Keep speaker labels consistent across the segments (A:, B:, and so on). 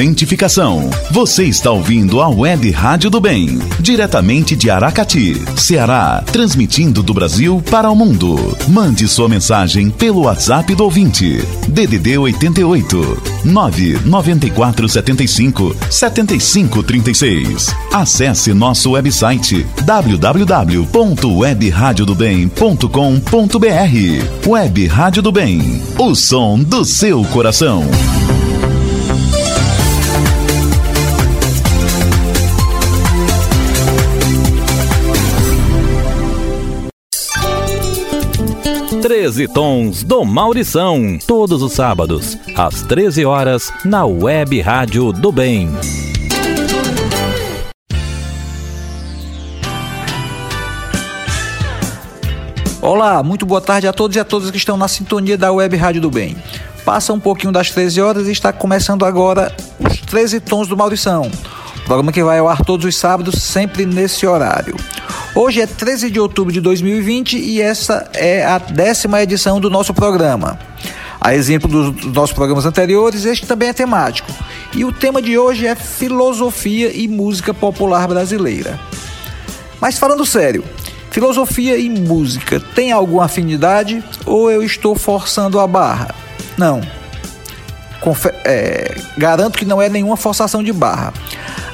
A: identificação. Você está ouvindo a Web Rádio do Bem, diretamente de Aracati, Ceará, transmitindo do Brasil para o mundo. Mande sua mensagem pelo WhatsApp do ouvinte. DDD 88 994 75 75 36. Acesse nosso website www.webradiodobem.com.br. Web Rádio do Bem, o som do seu coração. Treze Tons do Maurição, todos os sábados, às 13 horas, na Web Rádio do Bem.
B: Olá, muito boa tarde a todos e a todas que estão na sintonia da Web Rádio do Bem. Passa um pouquinho das 13 horas e está começando agora os 13 Tons do Maurição, programa que vai ao ar todos os sábados, sempre nesse horário. Hoje é 13 de outubro de 2020 e essa é a décima edição do nosso programa. A exemplo dos nossos programas anteriores, este também é temático. E o tema de hoje é filosofia e música popular brasileira. Mas falando sério, Filosofia e música têm alguma afinidade ou eu estou forçando a barra? Não. Confe é, garanto que não é nenhuma forçação de barra.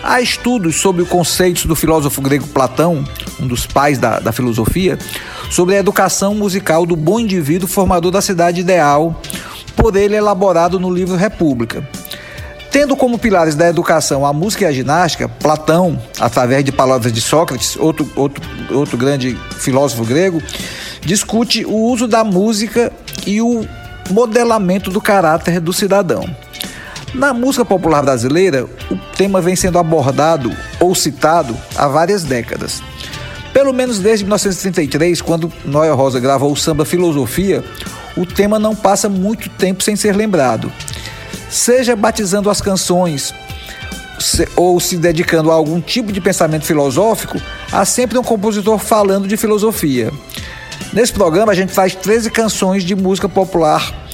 B: Há estudos sobre o conceito do filósofo grego Platão, um dos pais da, da filosofia, sobre a educação musical do bom indivíduo formador da cidade ideal, por ele elaborado no livro República. Tendo como pilares da educação a música e a ginástica, Platão, através de palavras de Sócrates, outro, outro, outro grande filósofo grego, discute o uso da música e o modelamento do caráter do cidadão. Na música popular brasileira, o tema vem sendo abordado ou citado há várias décadas. Pelo menos desde 1933, quando Noel Rosa gravou o samba Filosofia, o tema não passa muito tempo sem ser lembrado seja batizando as canções ou se dedicando a algum tipo de pensamento filosófico, há sempre um compositor falando de filosofia. Nesse programa, a gente faz 13 canções de música popular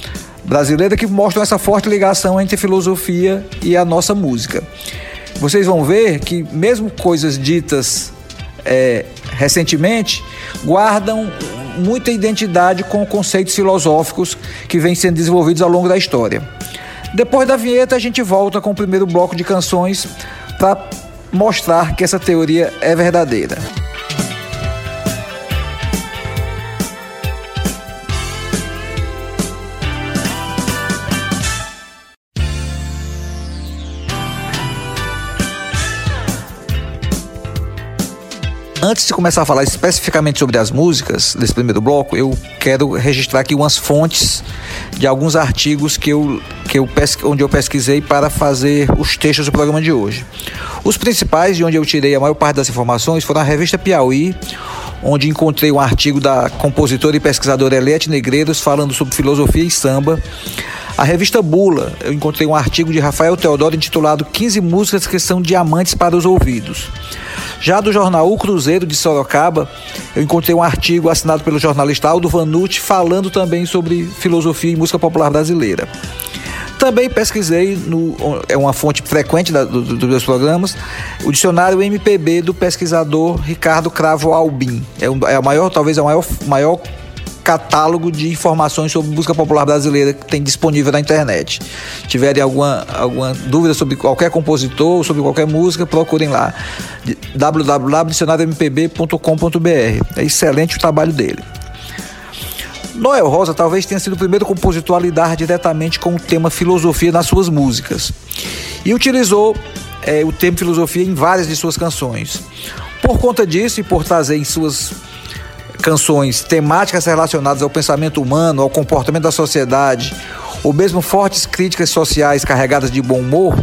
B: brasileira que mostram essa forte ligação entre filosofia e a nossa música. Vocês vão ver que, mesmo coisas ditas é, recentemente, guardam muita identidade com conceitos filosóficos que vêm sendo desenvolvidos ao longo da história. Depois da vinheta, a gente volta com o primeiro bloco de canções para mostrar que essa teoria é verdadeira. Antes de começar a falar especificamente sobre as músicas desse primeiro bloco, eu quero registrar aqui umas fontes de alguns artigos que eu, que eu onde eu pesquisei para fazer os textos do programa de hoje. Os principais, de onde eu tirei a maior parte das informações, foram a revista Piauí, onde encontrei um artigo da compositora e pesquisadora Eliette Negreiros falando sobre filosofia e samba. A revista Bula, eu encontrei um artigo de Rafael Teodoro intitulado 15 músicas que são diamantes para os ouvidos. Já do jornal O Cruzeiro de Sorocaba, eu encontrei um artigo assinado pelo jornalista Aldo Vanucci falando também sobre filosofia e música popular brasileira. Também pesquisei, no, é uma fonte frequente da, do, dos meus programas, o dicionário MPB do pesquisador Ricardo Cravo Albim. É, um, é a maior, talvez a maior, maior catálogo de informações sobre música popular brasileira que tem disponível na internet. Tiverem alguma, alguma dúvida sobre qualquer compositor, sobre qualquer música, procurem lá www.dicionariompb.com.br. É excelente o trabalho dele. Noel Rosa talvez tenha sido o primeiro compositor a lidar diretamente com o tema filosofia nas suas músicas e utilizou é, o tema filosofia em várias de suas canções. Por conta disso e por trazer em suas canções temáticas relacionadas ao pensamento humano, ao comportamento da sociedade, ou mesmo fortes críticas sociais carregadas de bom humor,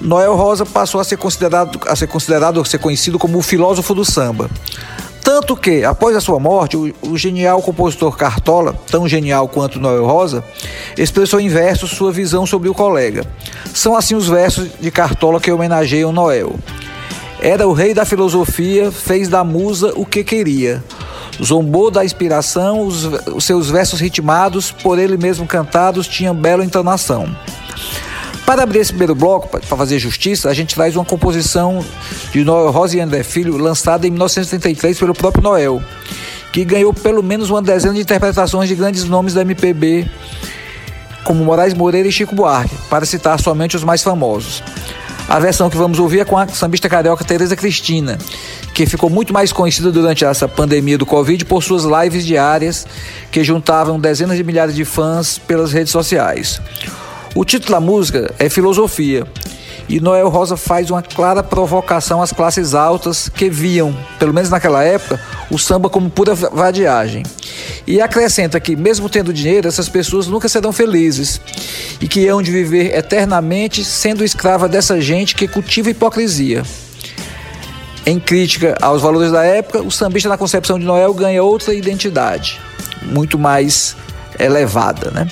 B: Noel Rosa passou a ser considerado, a ser considerado, a ser conhecido como o filósofo do samba. Tanto que, após a sua morte, o, o, genial compositor Cartola, tão genial quanto Noel Rosa, expressou em versos sua visão sobre o colega. São assim os versos de Cartola que homenageiam Noel. Era o rei da filosofia, fez da musa o que queria. Zombou da inspiração, os, os seus versos ritmados, por ele mesmo cantados, tinham bela entonação. Para abrir esse primeiro bloco, para fazer justiça, a gente traz uma composição de Noel Rosa e André Filho, lançada em 1933 pelo próprio Noel, que ganhou pelo menos uma dezena de interpretações de grandes nomes da MPB, como Moraes Moreira e Chico Buarque, para citar somente os mais famosos. A versão que vamos ouvir é com a sambista carioca Tereza Cristina, que ficou muito mais conhecida durante essa pandemia do Covid por suas lives diárias que juntavam dezenas de milhares de fãs pelas redes sociais. O título da música é Filosofia. E Noel Rosa faz uma clara provocação às classes altas que viam, pelo menos naquela época, o samba como pura vadiagem. E acrescenta que, mesmo tendo dinheiro, essas pessoas nunca serão felizes e que hão de viver eternamente sendo escrava dessa gente que cultiva hipocrisia. Em crítica aos valores da época, o sambista na concepção de Noel ganha outra identidade, muito mais elevada, né?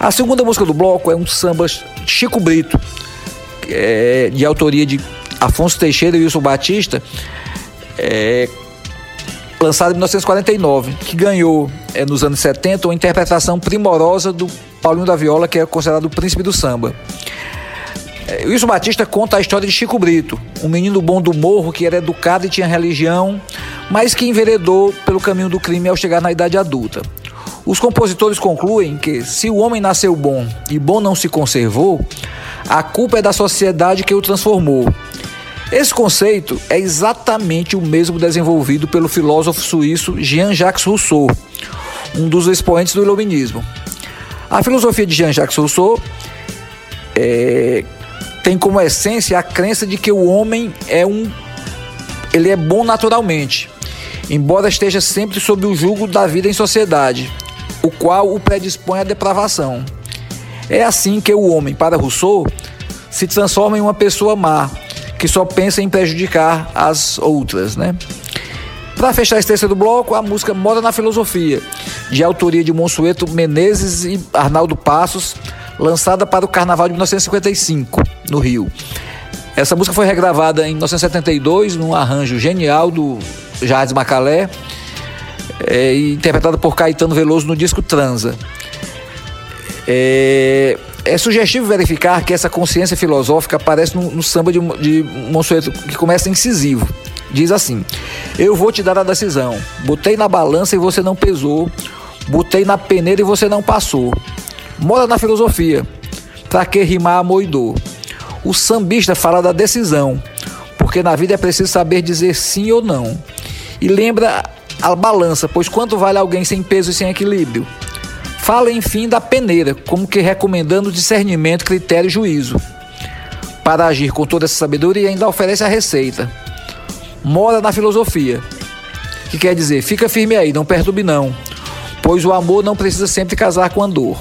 B: A segunda música do bloco é um samba Chico Brito, é, de autoria de Afonso Teixeira e Wilson Batista, é, lançado em 1949, que ganhou é, nos anos 70 uma interpretação primorosa do Paulinho da Viola, que é considerado o príncipe do samba. É, Wilson Batista conta a história de Chico Brito, um menino bom do morro que era educado e tinha religião, mas que enveredou pelo caminho do crime ao chegar na idade adulta. Os compositores concluem que, se o homem nasceu bom e bom não se conservou, a culpa é da sociedade que o transformou. Esse conceito é exatamente o mesmo desenvolvido pelo filósofo suíço Jean-Jacques Rousseau, um dos expoentes do iluminismo. A filosofia de Jean-Jacques Rousseau é, tem como essência a crença de que o homem é um ele é bom naturalmente, embora esteja sempre sob o jugo da vida em sociedade o qual o predispõe à depravação. É assim que o homem, para Rousseau, se transforma em uma pessoa má, que só pensa em prejudicar as outras, né? Para fechar esse terceiro bloco, a música Moda na Filosofia, de autoria de Monsueto Menezes e Arnaldo Passos, lançada para o Carnaval de 1955, no Rio. Essa música foi regravada em 1972 num arranjo genial do Jardim Macalé é, interpretada por Caetano Veloso no disco Transa. É, é, sugestivo verificar que essa consciência filosófica aparece no, no samba de, de Monsueto, que começa incisivo. Diz assim: Eu vou te dar a decisão. Botei na balança e você não pesou. Botei na peneira e você não passou. Mora na filosofia. Pra que rimar amor e dor? O sambista fala da decisão, porque na vida é preciso saber dizer sim ou não. E lembra a balança, pois quanto vale alguém sem peso e sem equilíbrio? Fala, enfim, da peneira, como que recomendando discernimento, critério e juízo. Para agir com toda essa sabedoria, ainda oferece a receita. Mora na filosofia, que quer dizer, fica firme aí, não perturbe não, pois o amor não precisa sempre casar com a dor.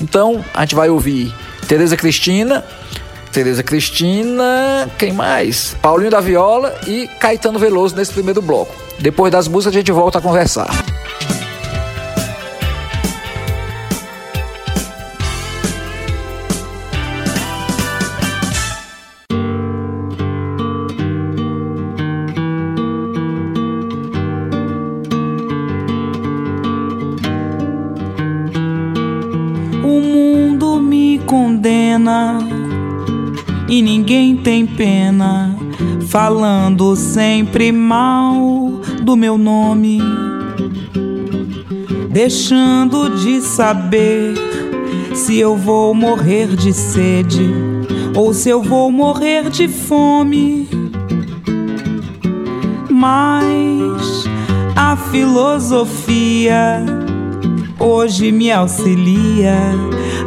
B: Então, a gente vai ouvir Tereza Cristina, Tereza Cristina, quem mais? Paulinho da Viola e Caetano Veloso nesse primeiro bloco. Depois das músicas a gente volta a conversar.
C: Pena, falando sempre mal do meu nome, deixando de saber se eu vou morrer de sede ou se eu vou morrer de fome. Mas a filosofia hoje me auxilia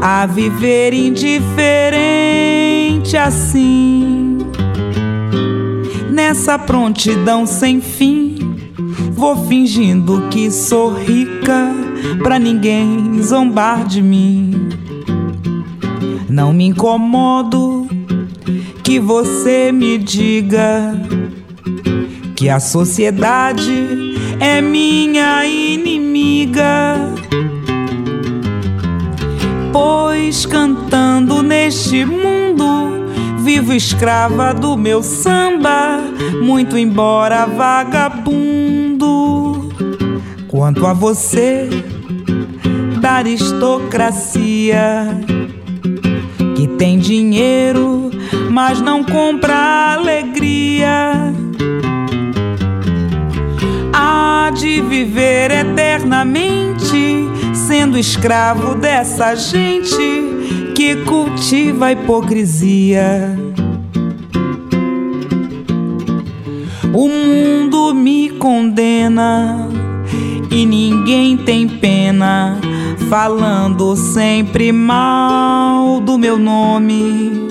C: a viver indiferente assim. Nessa prontidão sem fim, vou fingindo que sou rica pra ninguém zombar de mim. Não me incomodo que você me diga que a sociedade é minha inimiga pois cantando neste mundo vivo escrava do meu samba, muito embora vagabundo. Quanto a você, da aristocracia, que tem dinheiro, mas não compra alegria. Há de viver eternamente, sendo escravo dessa gente que cultiva a hipocrisia. O mundo me condena e ninguém tem pena, falando sempre mal do meu nome,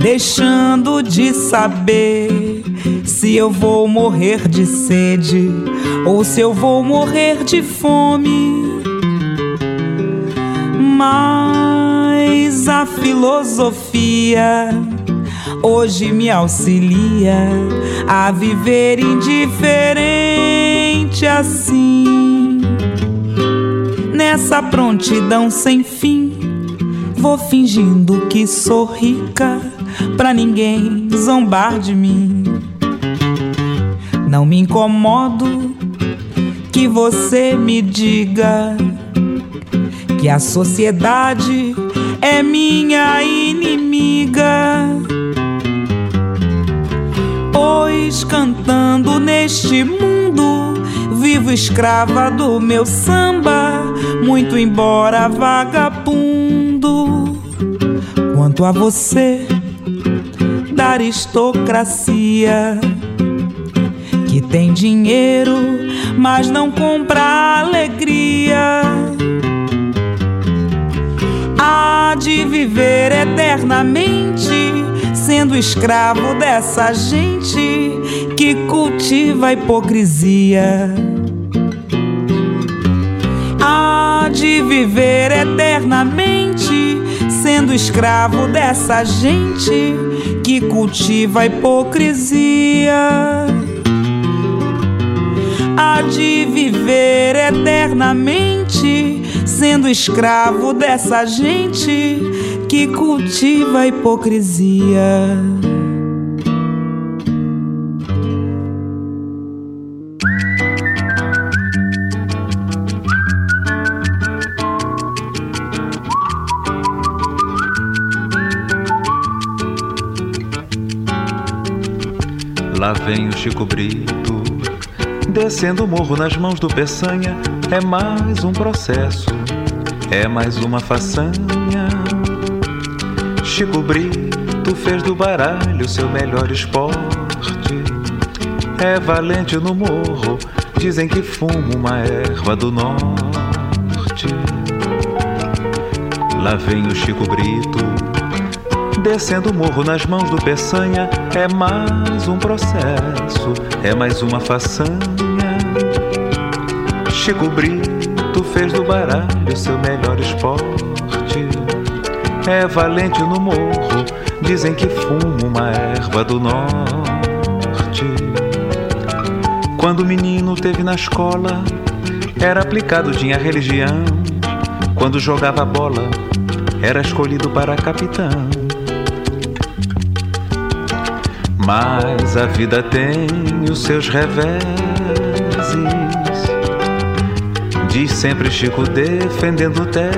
C: deixando de saber se eu vou morrer de sede ou se eu vou morrer de fome. Mas a filosofia hoje me auxilia a viver indiferente assim. Nessa prontidão sem fim, vou fingindo que sou rica pra ninguém zombar de mim. Não me incomodo que você me diga que a sociedade é minha inimiga pois cantando neste mundo, vivo escrava do meu samba, muito embora vagabundo. Quanto a você, da aristocracia, que tem dinheiro, mas não compra alegria. Há de viver eternamente sendo escravo dessa gente que cultiva a hipocrisia. Há de viver eternamente sendo escravo dessa gente que cultiva a hipocrisia. Há de viver eternamente sendo escravo dessa gente que cultiva a hipocrisia.
D: Lá vem o Chico Brito, descendo o morro nas mãos do Peçanha. É mais um processo, é mais uma façanha. Chico Brito fez do baralho seu melhor esporte. É valente no morro, dizem que fuma uma erva do norte. Lá vem o Chico Brito, descendo o morro nas mãos do Peçanha. É mais um processo, é mais uma façanha. Chico Brito fez do baralho seu melhor esporte é valente no morro, dizem que fuma uma erva do norte. Quando o menino teve na escola, era aplicado, tinha religião. Quando jogava bola, era escolhido para capitão. Mas a vida tem os seus reveses. Diz sempre Chico defendendo teses.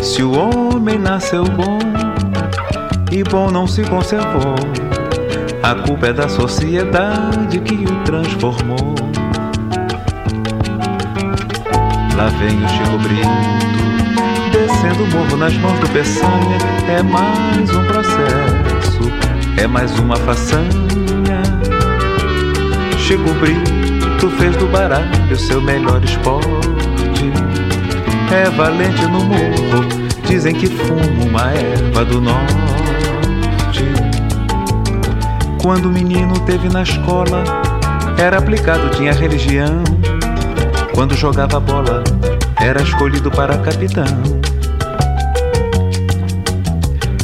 D: Se o homem nasceu bom e bom não se conservou, a culpa é da sociedade que o transformou. Lá vem o Chico Brito, descendo o morro nas mãos do Peçanha. É mais um processo, é mais uma façanha. Chico Brito fez do baralho seu melhor esporte. É valente no morro, dizem que fuma uma erva do norte. Quando o menino teve na escola, era aplicado, tinha religião. Quando jogava bola, era escolhido para capitão.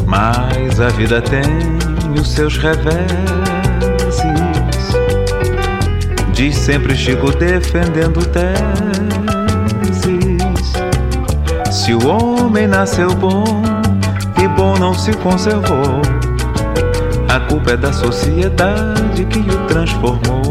D: Mas a vida tem os seus reveses. Diz sempre Chico defendendo teses. Se o homem nasceu bom e bom não se conservou, a culpa é da sociedade que o transformou.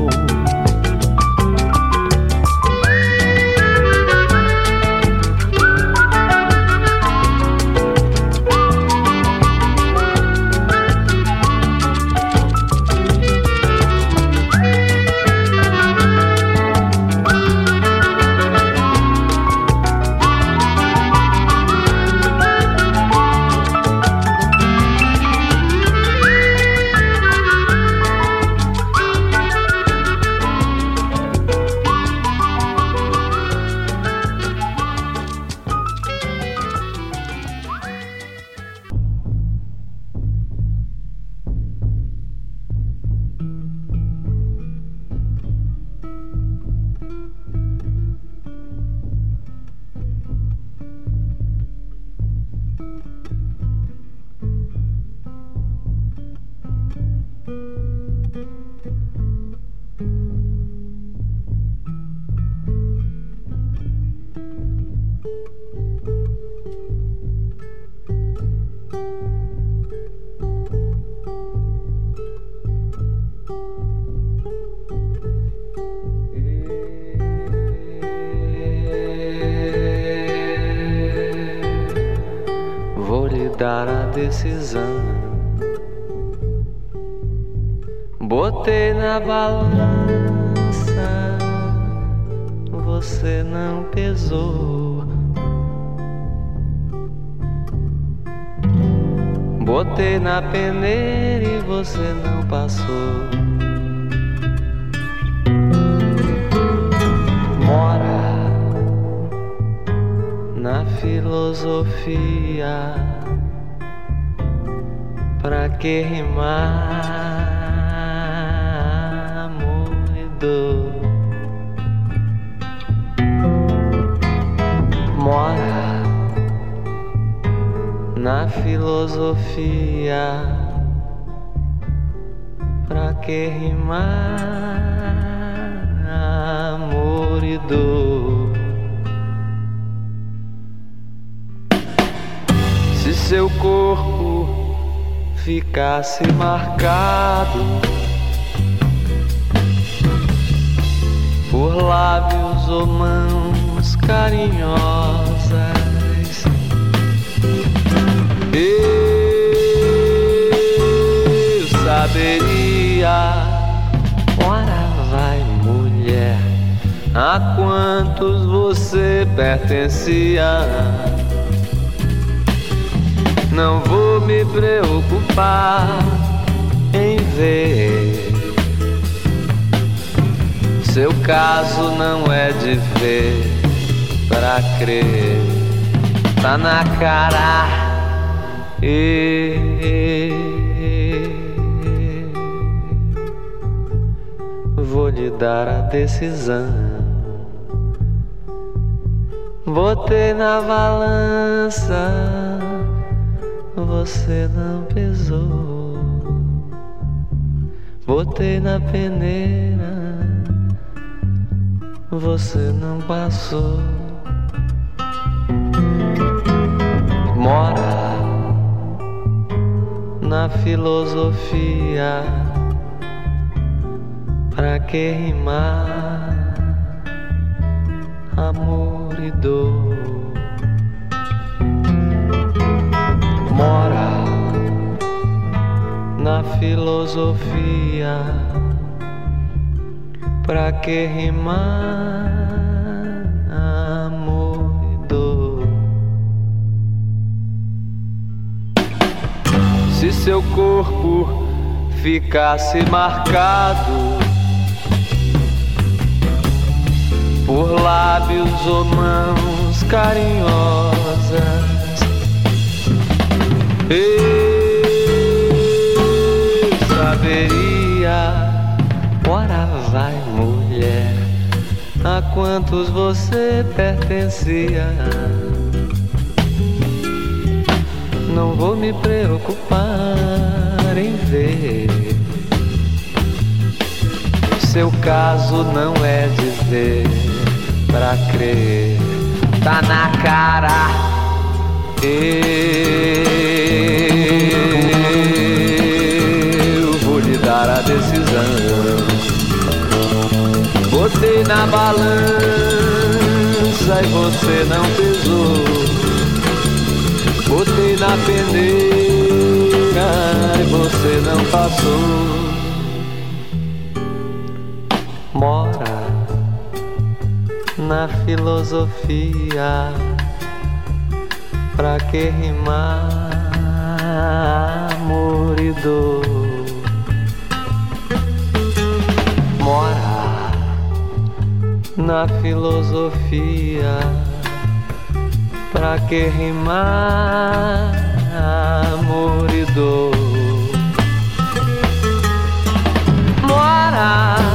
E: Filosofia. Pra que rimar amor e dor? Se seu corpo ficasse marcado por lábios ou mãos carinhosas saberia. Ora vai, mulher, a quantos você pertencia. Não vou me preocupar em ver. Seu caso não é de ver pra crer, tá na cara Vou lhe dar a decisão. Botei na balança, você não pesou. Botei na peneira, você não passou. Mora na filosofia. Pra que rimar amor e dor? Mora na filosofia. Pra que rimar amor e dor? Se seu corpo ficasse marcado por lábios ou mãos carinhosas, eu saberia. Ora vai, mulher, a quantos você pertencia não vou me preocupar em ver. Seu caso não é de ver pra crer, tá na cara. Eu vou lhe dar a decisão. Botei na balança e você não pesou. Botei na peneira e você não passou. Na filosofia. Pra que rimar amor e dor? Mora na filosofia Pra que rimar amor e dor? Mora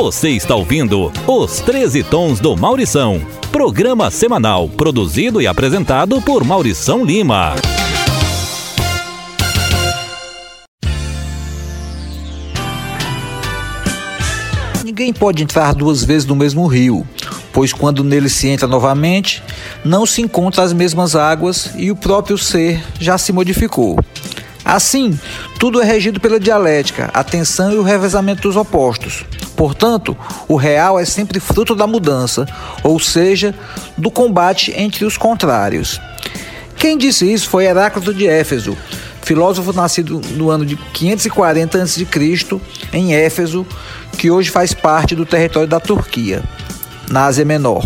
F: Você está ouvindo Os 13 Tons do Maurição, programa semanal produzido e apresentado por Maurição Lima.
B: Ninguém pode entrar duas vezes no mesmo rio, pois quando nele se entra novamente, não se encontra as mesmas águas e o próprio ser já se modificou. Assim, tudo é regido pela dialética, a tensão e o revezamento dos opostos. Portanto, o real é sempre fruto da mudança, ou seja, do combate entre os contrários. Quem disse isso foi Heráclito de Éfeso, filósofo nascido no ano de 540 a.C. em Éfeso, que hoje faz parte do território da Turquia, na Ásia Menor.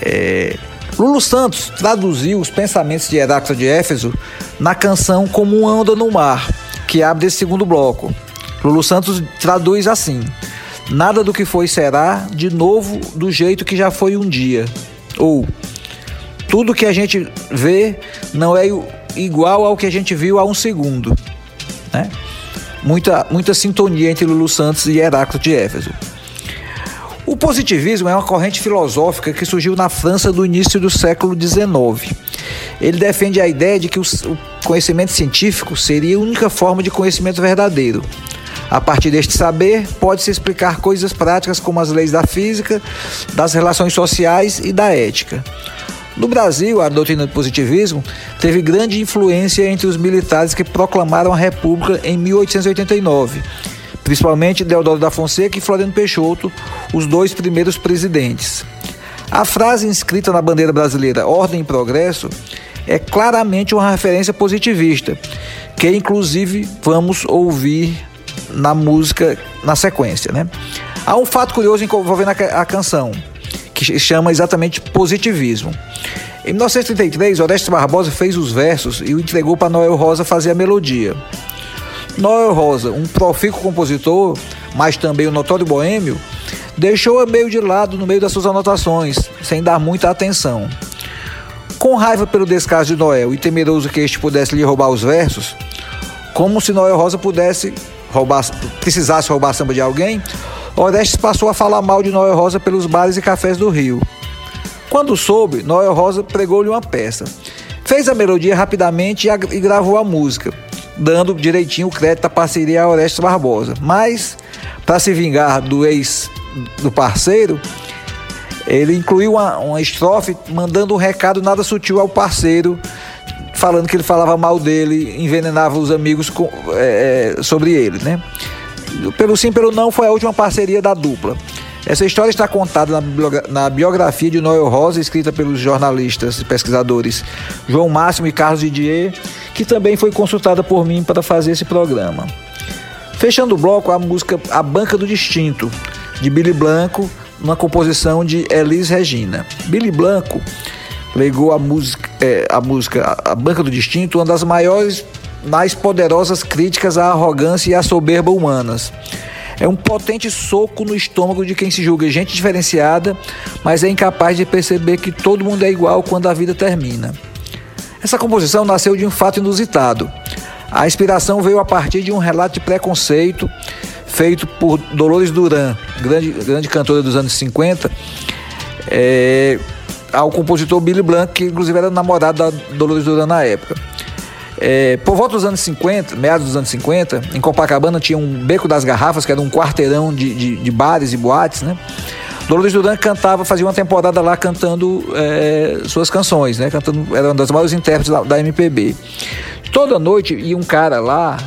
B: É... Lulu Santos traduziu os pensamentos de Heráclito de Éfeso na canção Como uma Onda no Mar, que abre esse segundo bloco. Lulu Santos traduz assim: Nada do que foi será de novo do jeito que já foi um dia. Ou tudo que a gente vê não é igual ao que a gente viu há um segundo. Né? Muita, muita sintonia entre Lulu Santos e Heráclito de Éfeso. Positivismo é uma corrente filosófica que surgiu na França do início do século XIX. Ele defende a ideia de que o conhecimento científico seria a única forma de conhecimento verdadeiro. A partir deste saber, pode-se explicar coisas práticas como as leis da física, das relações sociais e da ética. No Brasil, a doutrina do positivismo teve grande influência entre os militares que proclamaram a República em 1889 principalmente Deodoro da Fonseca e Floriano Peixoto, os dois primeiros presidentes. A frase inscrita na bandeira brasileira Ordem e Progresso é claramente uma referência positivista, que inclusive vamos ouvir na música na sequência. Né? Há um fato curioso envolvendo a canção, que chama exatamente positivismo. Em 1933, Orestes Barbosa fez os versos e o entregou para Noel Rosa fazer a melodia. Noel Rosa, um profícuo compositor, mas também um notório boêmio, deixou-a meio de lado no meio das suas anotações, sem dar muita atenção. Com raiva pelo descaso de Noel e temeroso que este pudesse lhe roubar os versos, como se Noel Rosa pudesse roubar, precisasse roubar samba de alguém, Orestes passou a falar mal de Noel Rosa pelos bares e cafés do Rio. Quando soube, Noel Rosa pregou-lhe uma peça. Fez a melodia rapidamente e gravou a música, dando direitinho o crédito à parceria a Orestes Barbosa. Mas, para se vingar do ex do parceiro, ele incluiu uma, uma estrofe mandando um recado nada sutil ao parceiro, falando que ele falava mal dele, envenenava os amigos com, é, é sobre ele, né? Pelo sim, pelo não, foi a última parceria da dupla. Essa história está contada na biografia de Noel Rosa, escrita pelos jornalistas e pesquisadores João Máximo e Carlos Didier, que também foi consultada por mim para fazer esse programa. Fechando o bloco, a música A Banca do Distinto, de Billy Blanco, uma composição de Elis Regina. Billy Blanco legou a música, é, a música A Banca do Distinto, uma das maiores, mais poderosas críticas à arrogância e à soberba humanas. É um potente soco no estômago de quem se julga gente diferenciada, mas é incapaz de perceber que todo mundo é igual quando a vida termina. Essa composição nasceu de um fato inusitado. A inspiração veio a partir de um relato de preconceito feito por Dolores Duran, grande, grande cantora dos anos 50, é, ao compositor Billy Blanc, que inclusive era namorado da Dolores Duran na época. É, por volta dos anos 50, meados dos anos 50, em Copacabana tinha um Beco das Garrafas, que era um quarteirão de, de, de bares e boates, né? Dolores Duran cantava, fazia uma temporada lá cantando é, suas canções, né? Cantando, era uma das maiores intérpretes da, da MPB. Toda noite ia um cara lá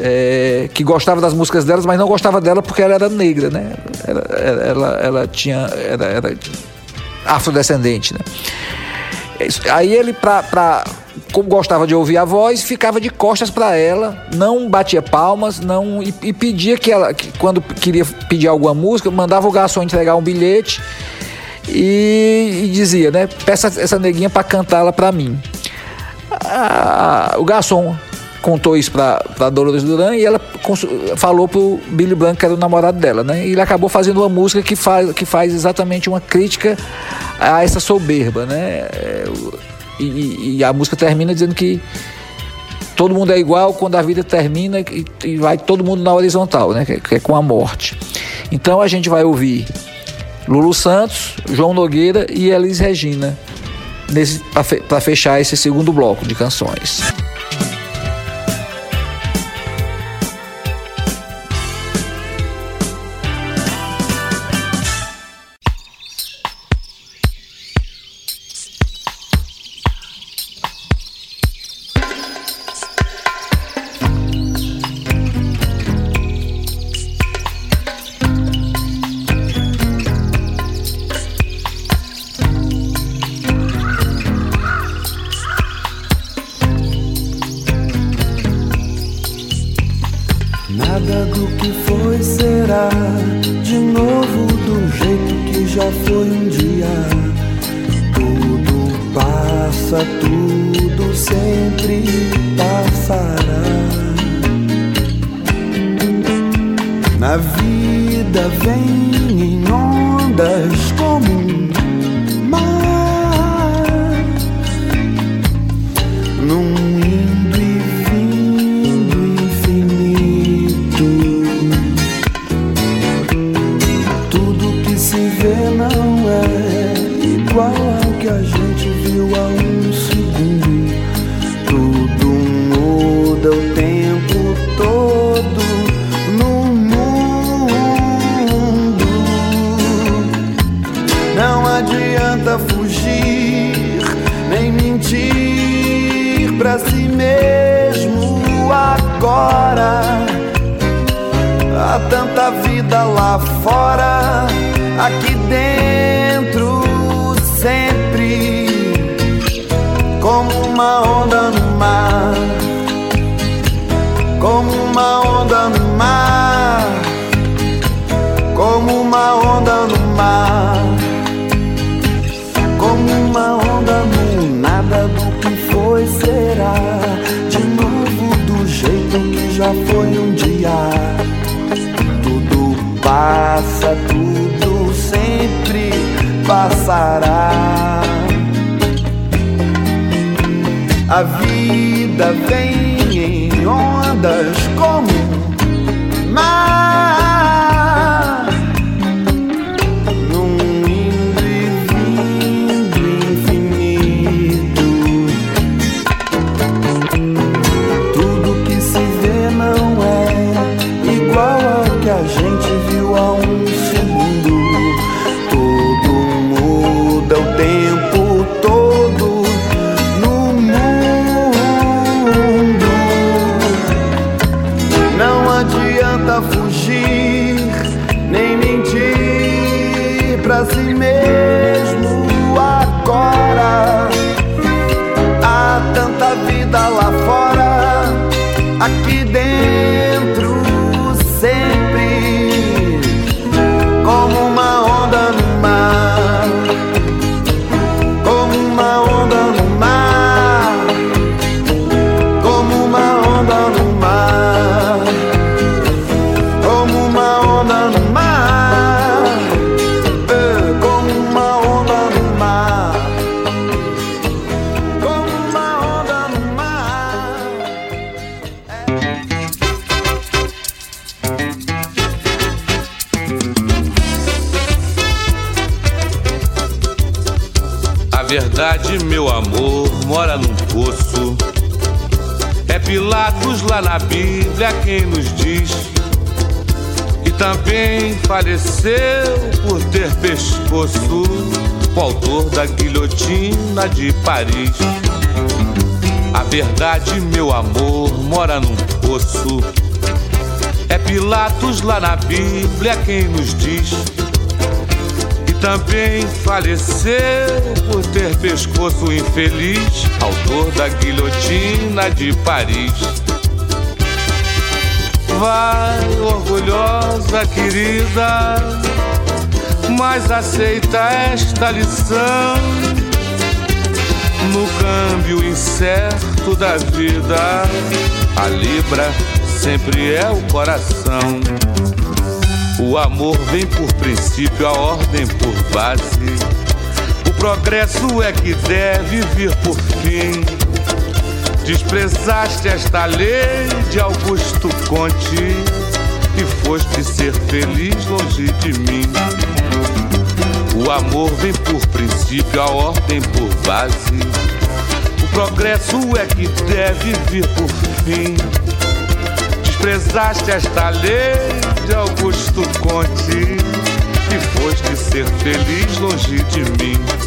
B: é, que gostava das músicas delas, mas não gostava dela porque ela era negra, né? Ela, ela, ela tinha. Era, era afrodescendente, né? Aí ele, pra, pra como gostava de ouvir a voz, ficava de costas para ela, não batia palmas, não e, e pedia que ela, que, quando queria pedir alguma música, mandava o garçom entregar um bilhete e, e dizia, né, peça essa neguinha para cantá-la para mim. Ah, o garçom contou isso para Dolores Duran e ela falou pro Billy Blanco, que era o namorado dela, né? E ele acabou fazendo uma música que faz, que faz exatamente uma crítica a essa soberba, né? É, e, e, a música termina dizendo que todo mundo é igual quando a vida termina e, e vai todo mundo na horizontal, né? Que, que, é com a morte.
G: Então a gente vai ouvir Lulu Santos, João Nogueira e Elis Regina para fechar esse segundo bloco de canções. tudo que já foi um dia. Tudo passa, tudo sempre passará. A vida vem em ondas como
H: de Paris. A verdade, meu amor, mora num poço. É Pilatos lá na Bíblia quem nos diz. E também faleceu por ter pescoço infeliz, autor da guilhotina de Paris. Vai, orgulhosa querida, mas aceita esta lição no câmbio incerto da vida, a libra sempre é o coração. O amor vem por princípio, a ordem por base. O progresso é que deve vir por fim. Desprezaste esta lei de Augusto Conte e foste ser feliz longe de mim. O amor vem por princípio, a ordem por base. O progresso é que deve vir por fim. Desprezaste esta lei de Augusto Conte e foste ser feliz longe de mim.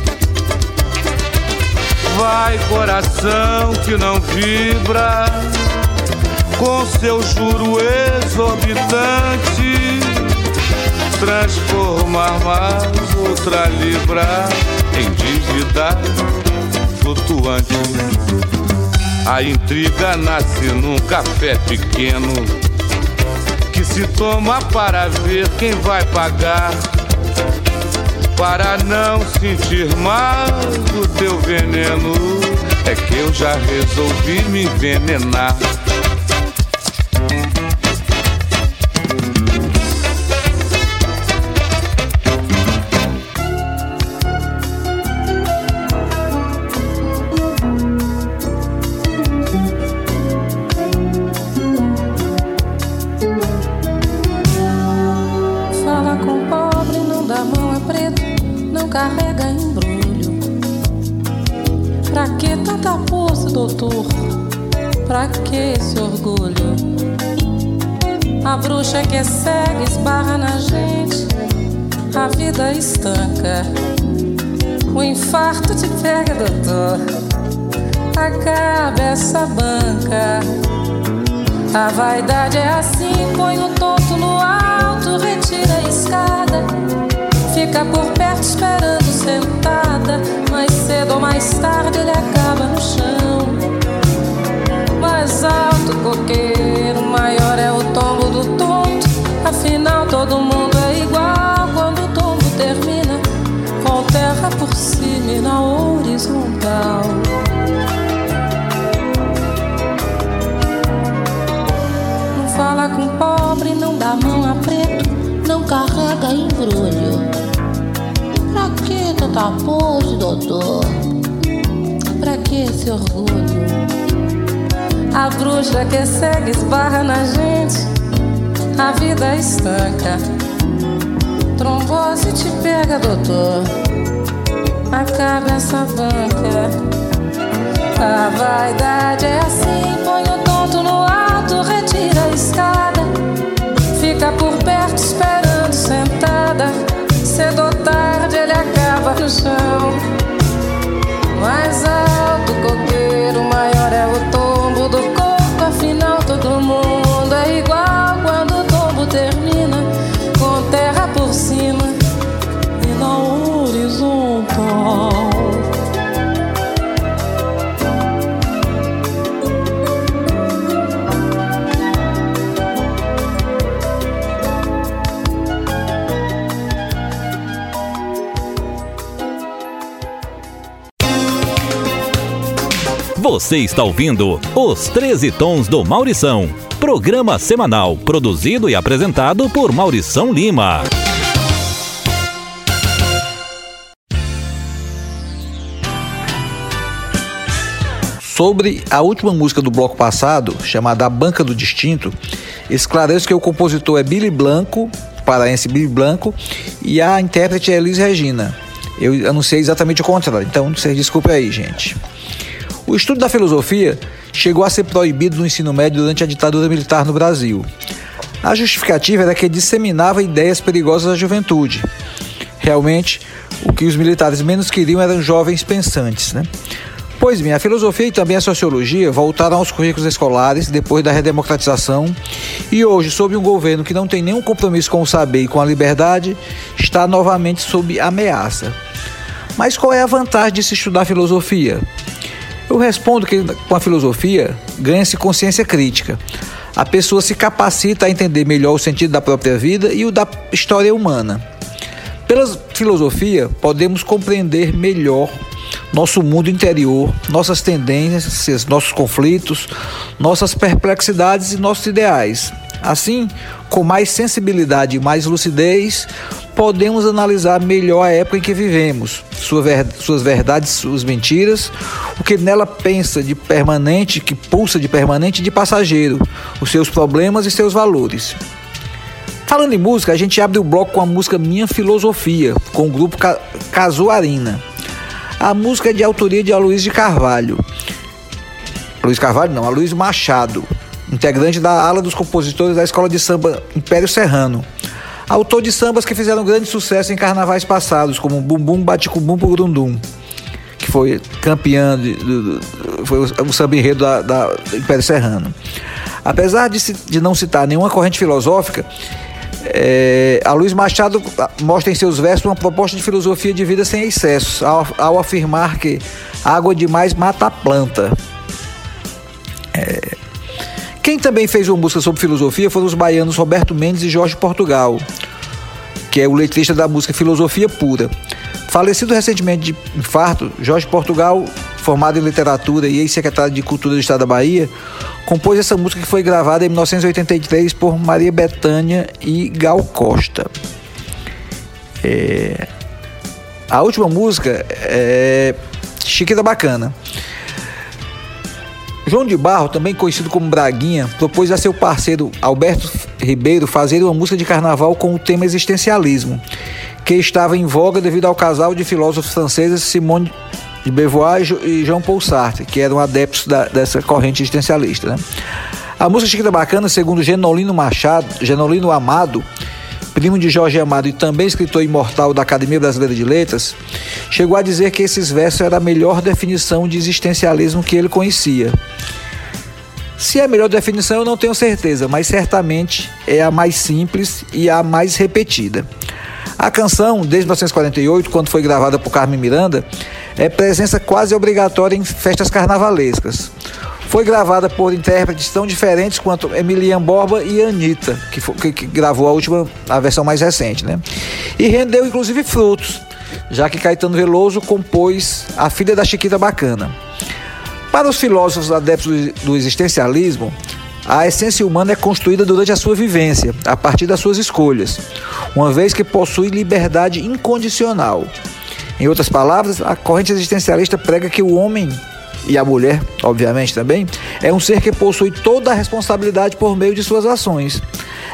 H: Vai, coração que não vibra com seu juro exorbitante, transformar mais outra libra em dívida flutuante. A intriga nasce num café pequeno que se toma para ver quem vai pagar. Para não sentir mais o teu veneno, é que eu já resolvi me envenenar.
I: Bruxa que é cega esbarra na gente, a vida estanca. O infarto te pega, doutor. Acaba essa banca. A vaidade é assim, põe o tonto no alto, retira a escada. Fica por perto esperando sentada, mais cedo ou mais tarde ele acaba no chão. Mais alto, coqueiro, maior é o tombo do Afinal, todo mundo é igual quando o tombo termina com terra por cima e na horizontal. Não fala com pobre, não dá mão a preto, não carrega embrulho. Pra que tanta pose, doutor? Pra que esse orgulho? A bruxa que segue esbarra na gente a vida estanca. Trombose te pega, doutor. Acaba essa banca. A vaidade é assim, põe o tonto no alto, retira a escada. Fica por perto esperando sentada. Cedo ou tarde ele acaba no chão.
F: Você está ouvindo Os 13 Tons do Maurição, programa semanal produzido e apresentado por Maurição Lima.
B: Sobre a última música do bloco passado, chamada A Banca do Distinto, esclareço que o compositor é Billy Blanco, paraense Billy Blanco, e a intérprete é Elis Regina. Eu anunciei exatamente o contrário, então vocês desculpem aí, gente. O estudo da filosofia chegou a ser proibido no ensino médio durante a ditadura militar no Brasil. A justificativa era que disseminava ideias perigosas à juventude. Realmente, o que os militares menos queriam eram jovens pensantes, né? Pois bem, a filosofia e também a sociologia voltaram aos currículos escolares depois da redemocratização e hoje, sob um governo que não tem nenhum compromisso com o saber e com a liberdade, está novamente sob ameaça. Mas qual é a vantagem de se estudar filosofia? Eu respondo que com a filosofia ganha-se consciência crítica. A pessoa se capacita a entender melhor o sentido da própria vida e o da história humana. Pela filosofia, podemos compreender melhor nosso mundo interior, nossas tendências, nossos conflitos, nossas perplexidades e nossos ideais. Assim, com mais sensibilidade e mais lucidez, podemos analisar melhor a época em que vivemos, suas verdades, suas mentiras, o que nela pensa de permanente, que pulsa de permanente de passageiro, os seus problemas e seus valores. Falando em música, a gente abre o bloco com a música Minha Filosofia, com o grupo Ca Casuarina. A música é de autoria de Aloysio de Carvalho. Luiz Carvalho não, Aloysio Machado, integrante da ala dos compositores da Escola de Samba Império Serrano. Autor de sambas que fizeram grande sucesso em carnavais passados, como Bumbum Baticubum Purundum, que foi campeã, de, de, de, foi o, samba enredo da, da Império Serrano. Apesar de, de não citar nenhuma corrente filosófica, é, a Luiz Machado mostra em seus versos uma proposta de filosofia de vida sem excessos, ao, ao afirmar que água demais mata a planta. É, quem também fez uma música sobre filosofia foram os baianos Roberto Mendes e Jorge Portugal, que é o letrista da música Filosofia Pura. Falecido recentemente de infarto, Jorge Portugal, formado em literatura e ex-secretário de Cultura do Estado da Bahia, compôs essa música que foi gravada em 1983 por Maria Bethânia e Gal Costa. É... A última música é Chiquita Bacana. João de Barro, também conhecido como Braguinha, propôs a seu parceiro Alberto Ribeiro fazer uma música de carnaval com o tema existencialismo que estava em voga devido ao casal de filósofos franceses Simone de Beauvoir e Jean Paul Sartre, que eram adeptos da, dessa corrente existencialista. Né? A música Chiquita Bacana, segundo Genolino Machado, Genolino Amado, primo de Jorge Amado e também escritor imortal da Academia Brasileira de Letras, chegou a dizer que esses versos eram a melhor definição de existencialismo que ele conhecia. Se é a melhor definição, eu não tenho certeza, mas certamente é a mais simples e a mais repetida. A canção, desde 1948, quando foi gravada por Carmen Miranda, é presença quase obrigatória em festas carnavalescas. Foi gravada por intérpretes tão diferentes quanto Emilian Borba e Anitta, que, foi, que, que gravou a última, a versão mais recente, né? E rendeu inclusive frutos, já que Caetano Veloso compôs A Filha da Chiquita Bacana. Para os filósofos adeptos do existencialismo, a essência humana é construída durante a sua vivência, a partir das suas escolhas, uma vez que possui liberdade incondicional. Em outras palavras, a corrente existencialista prega que o homem e a mulher, obviamente também, é um ser que possui toda a responsabilidade por meio de suas ações.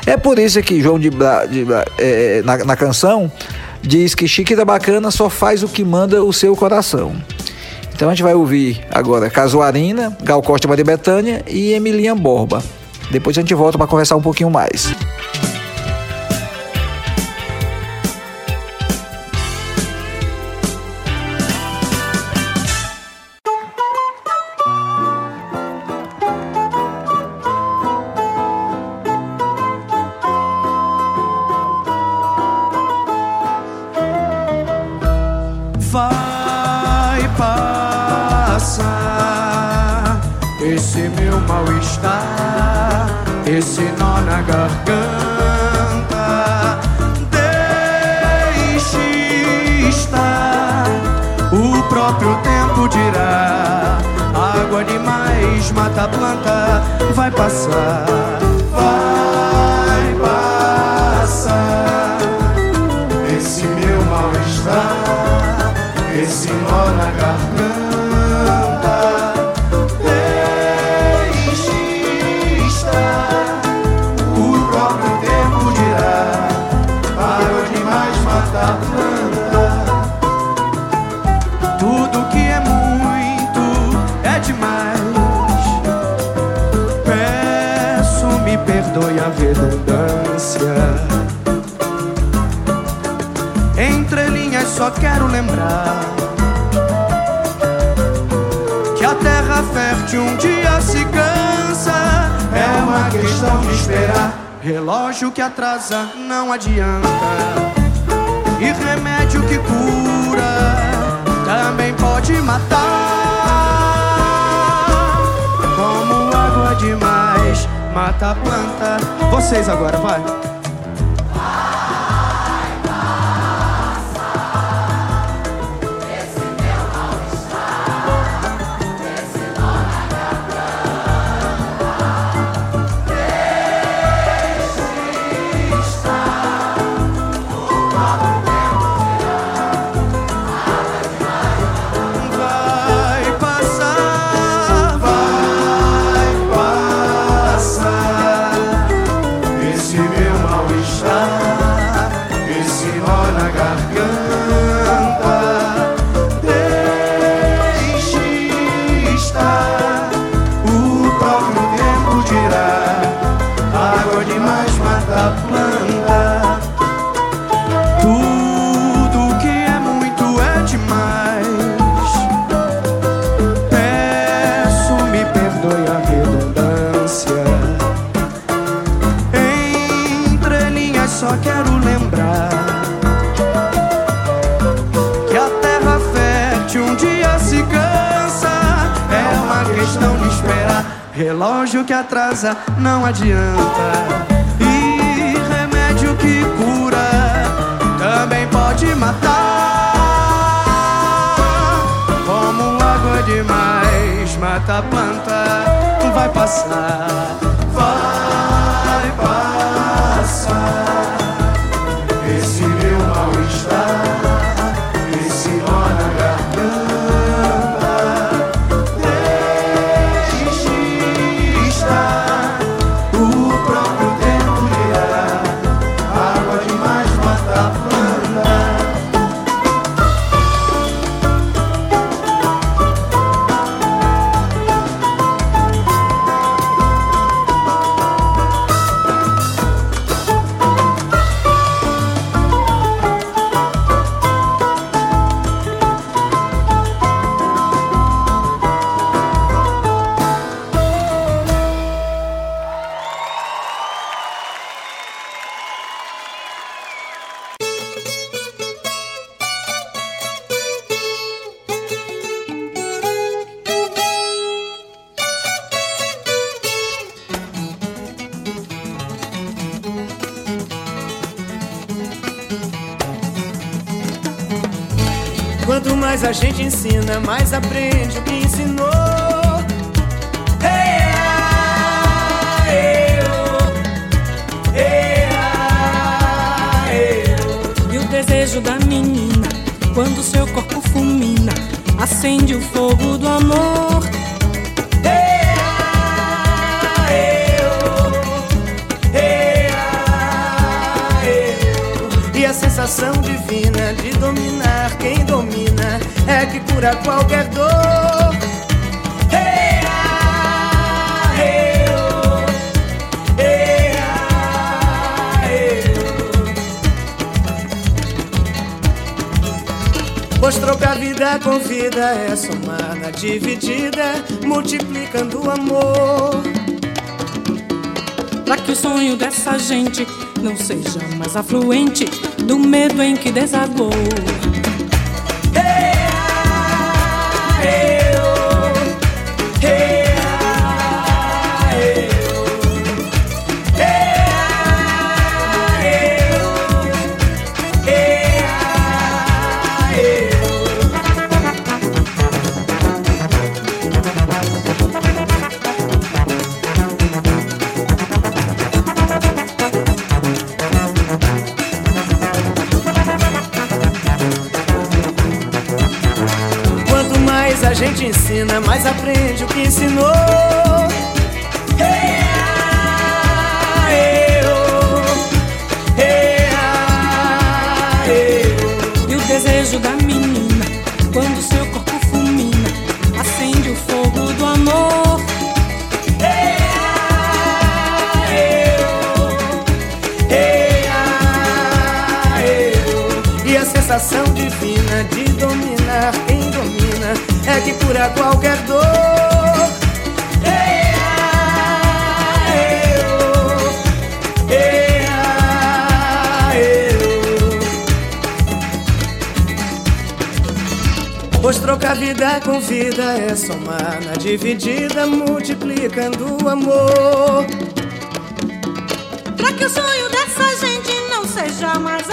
B: É por isso que João de, Bra, de é, na, na canção diz que Chiquita Bacana só faz o que manda o seu coração. Então a gente vai ouvir agora Casuarina, Gal Costa Maria Betânia e Emilian Borba. Depois a gente volta para conversar um pouquinho mais.
J: Mata a planta. Vocês agora, vai. Relógio que atrasa não adianta. E remédio que cura também pode matar. Como água demais mata a planta, vai passar, vai passar.
K: Mais a gente ensina, mais aprende o que ensinou. Ah, ah.
L: E o desejo da menina, quando seu corpo fulmina, acende o fogo do amor.
K: Ah. E a sensação divina de dominar cura qualquer dor. Mostrou que a vida com vida é somada, dividida, multiplicando o amor.
L: Pra que o sonho dessa gente não seja mais afluente do medo em que desagou.
K: Que a vida com vida é somar na dividida, multiplicando o amor.
L: Pra que o sonho dessa gente não seja mais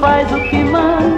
M: faz o que manda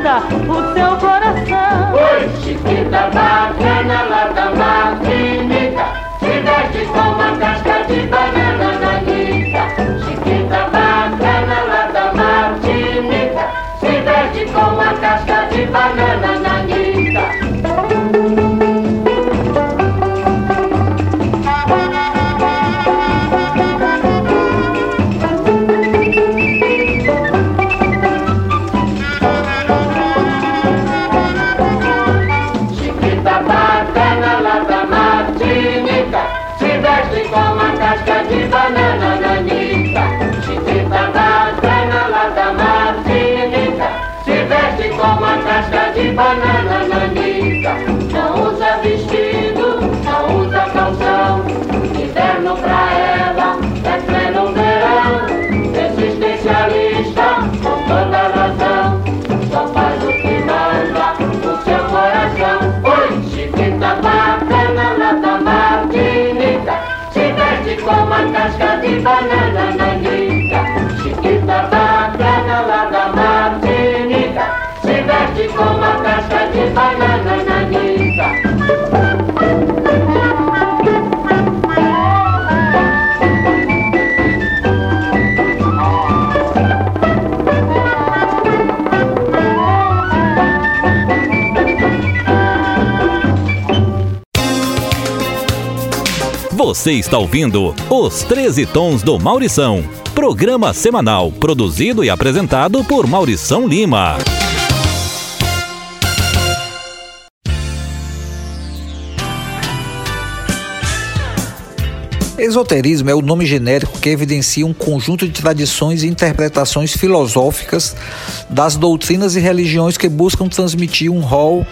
N: banana nanica. Chiquita bacana lá da Martinica. Se veste com uma casca de banana
F: Você está ouvindo Os 13 Tons do Maurição. Programa semanal produzido e apresentado por Maurição Lima.
B: Esoterismo é o nome genérico que evidencia um conjunto de tradições e interpretações filosóficas das doutrinas e religiões que buscam transmitir um rol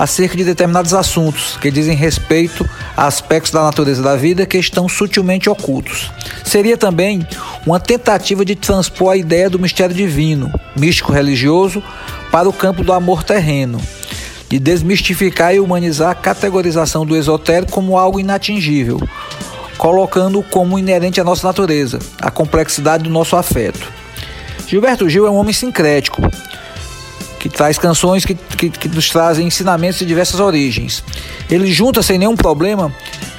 B: acerca de determinados assuntos que dizem respeito a aspectos da natureza da vida que estão sutilmente ocultos. Seria também uma tentativa de transpor a ideia do mistério divino, místico religioso, para o campo do amor terreno, de desmistificar e humanizar a categorização do esotérico como algo inatingível, colocando como inerente à nossa natureza, a complexidade do nosso afeto. Gilberto Gil é um homem sincrético, que traz canções que, que, que nos trazem ensinamentos de diversas origens. Ele junta sem nenhum problema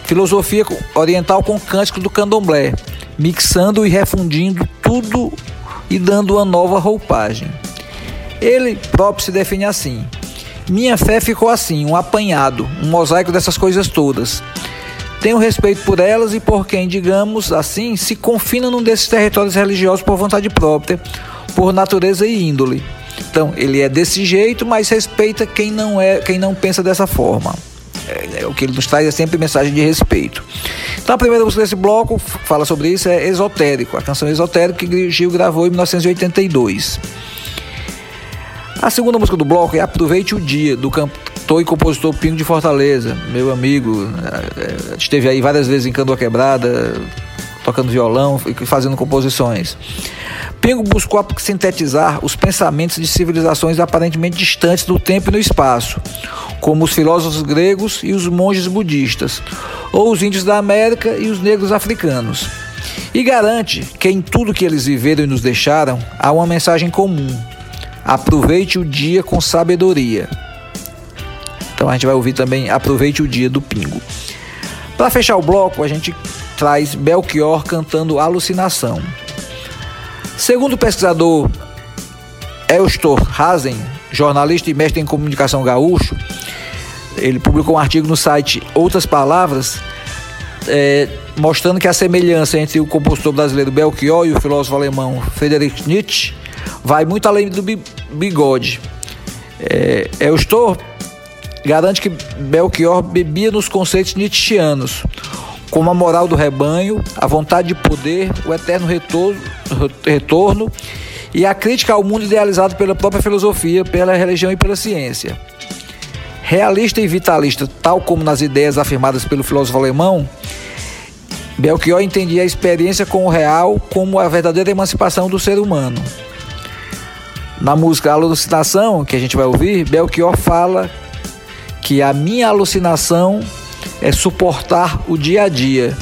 B: filosofia oriental com cântico do candomblé, mixando e refundindo tudo e dando uma nova roupagem. Ele próprio se define assim: Minha fé ficou assim, um apanhado, um mosaico dessas coisas todas. Tenho respeito por elas e por quem, digamos assim, se confina num desses territórios religiosos por vontade própria, por natureza e índole. Então, ele é desse jeito, mas respeita quem não é, quem não pensa dessa forma. É, é, o que ele nos traz é sempre mensagem de respeito. Então, a primeira música desse bloco fala sobre isso é Esotérico, a canção Esotérico que Gil gravou em 1982. A segunda música do bloco é Aproveite o Dia, do cantor e compositor Pingo de Fortaleza, meu amigo. Esteve aí várias vezes em Canoa Quebrada, tocando violão e fazendo composições. Pingo buscou sintetizar os pensamentos de civilizações aparentemente distantes do tempo e no espaço, como os filósofos gregos e os monges budistas, ou os índios da América e os negros africanos. E garante que em tudo que eles viveram e nos deixaram há uma mensagem comum: aproveite o dia com sabedoria. Então a gente vai ouvir também Aproveite o Dia do Pingo. Para fechar o bloco, a gente traz Belchior cantando Alucinação. Segundo o pesquisador Elstor Hazen, jornalista e mestre em comunicação gaúcho,
O: ele publicou um artigo no site Outras Palavras, é, mostrando que a semelhança entre o compositor brasileiro Belchior e o filósofo alemão Friedrich Nietzsche vai muito além do bigode. É, Elstor garante que Belchior bebia nos conceitos nietzschianos, como a moral do rebanho, a vontade de poder, o eterno retorno, retorno e a crítica ao mundo idealizado pela própria filosofia, pela religião e pela ciência. Realista e vitalista, tal como nas ideias afirmadas pelo filósofo alemão, Belchior entendia a experiência com o real como a verdadeira emancipação do ser humano. Na música Alucinação, que a gente vai ouvir, Belchior fala que a minha alucinação é suportar o dia a dia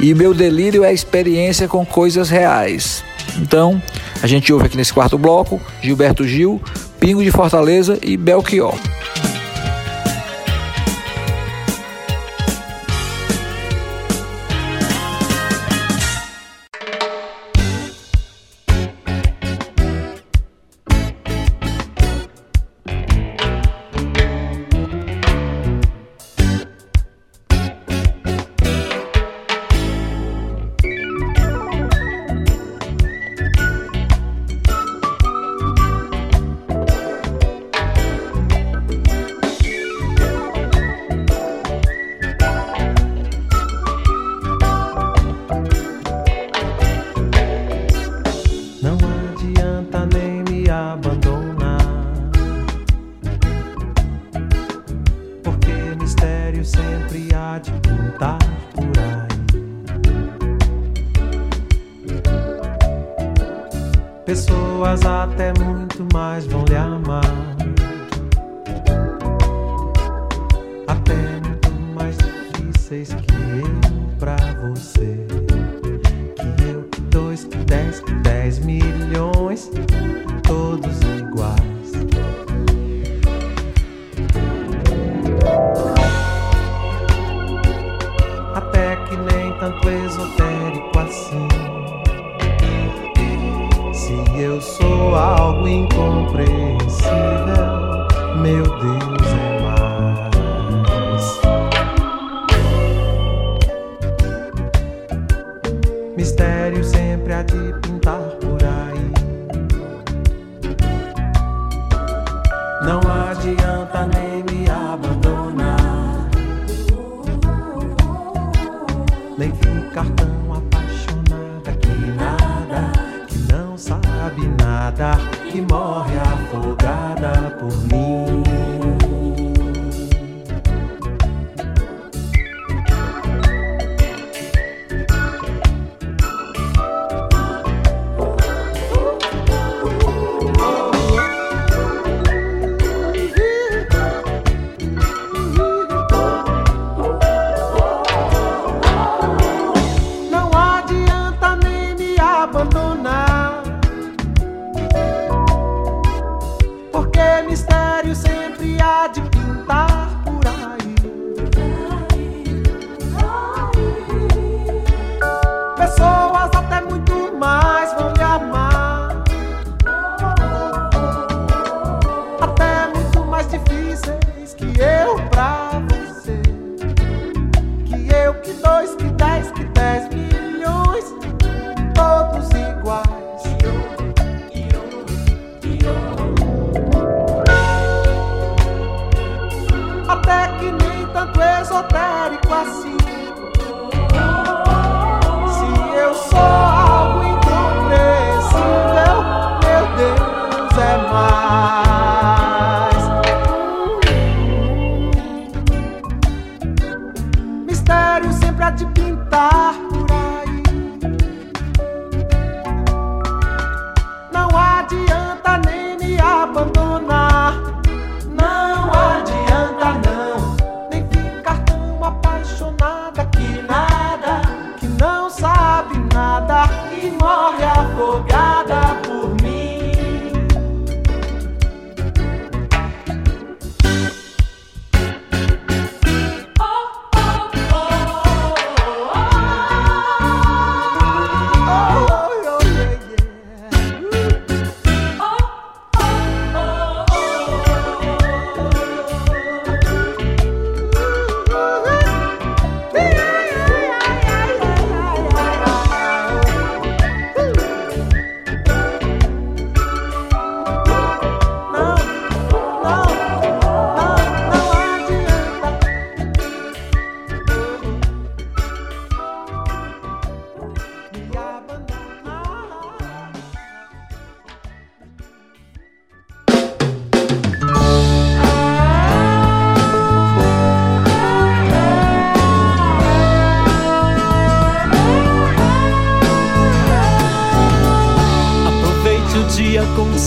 O: e meu delírio é a experiência com coisas reais. Então, a gente ouve aqui nesse quarto bloco Gilberto Gil, Pingo de Fortaleza e Belchior.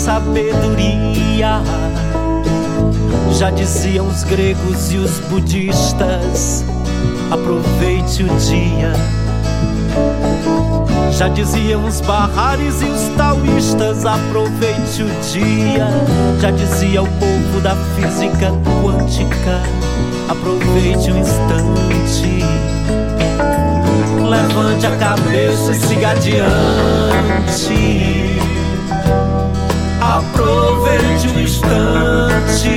P: Sabedoria. Já diziam os gregos e os budistas: aproveite o dia. Já diziam os barrares e os taoístas: aproveite o dia. Já dizia o povo da física quântica: aproveite o instante. Levante a cabeça e siga adiante. Aproveite o instante.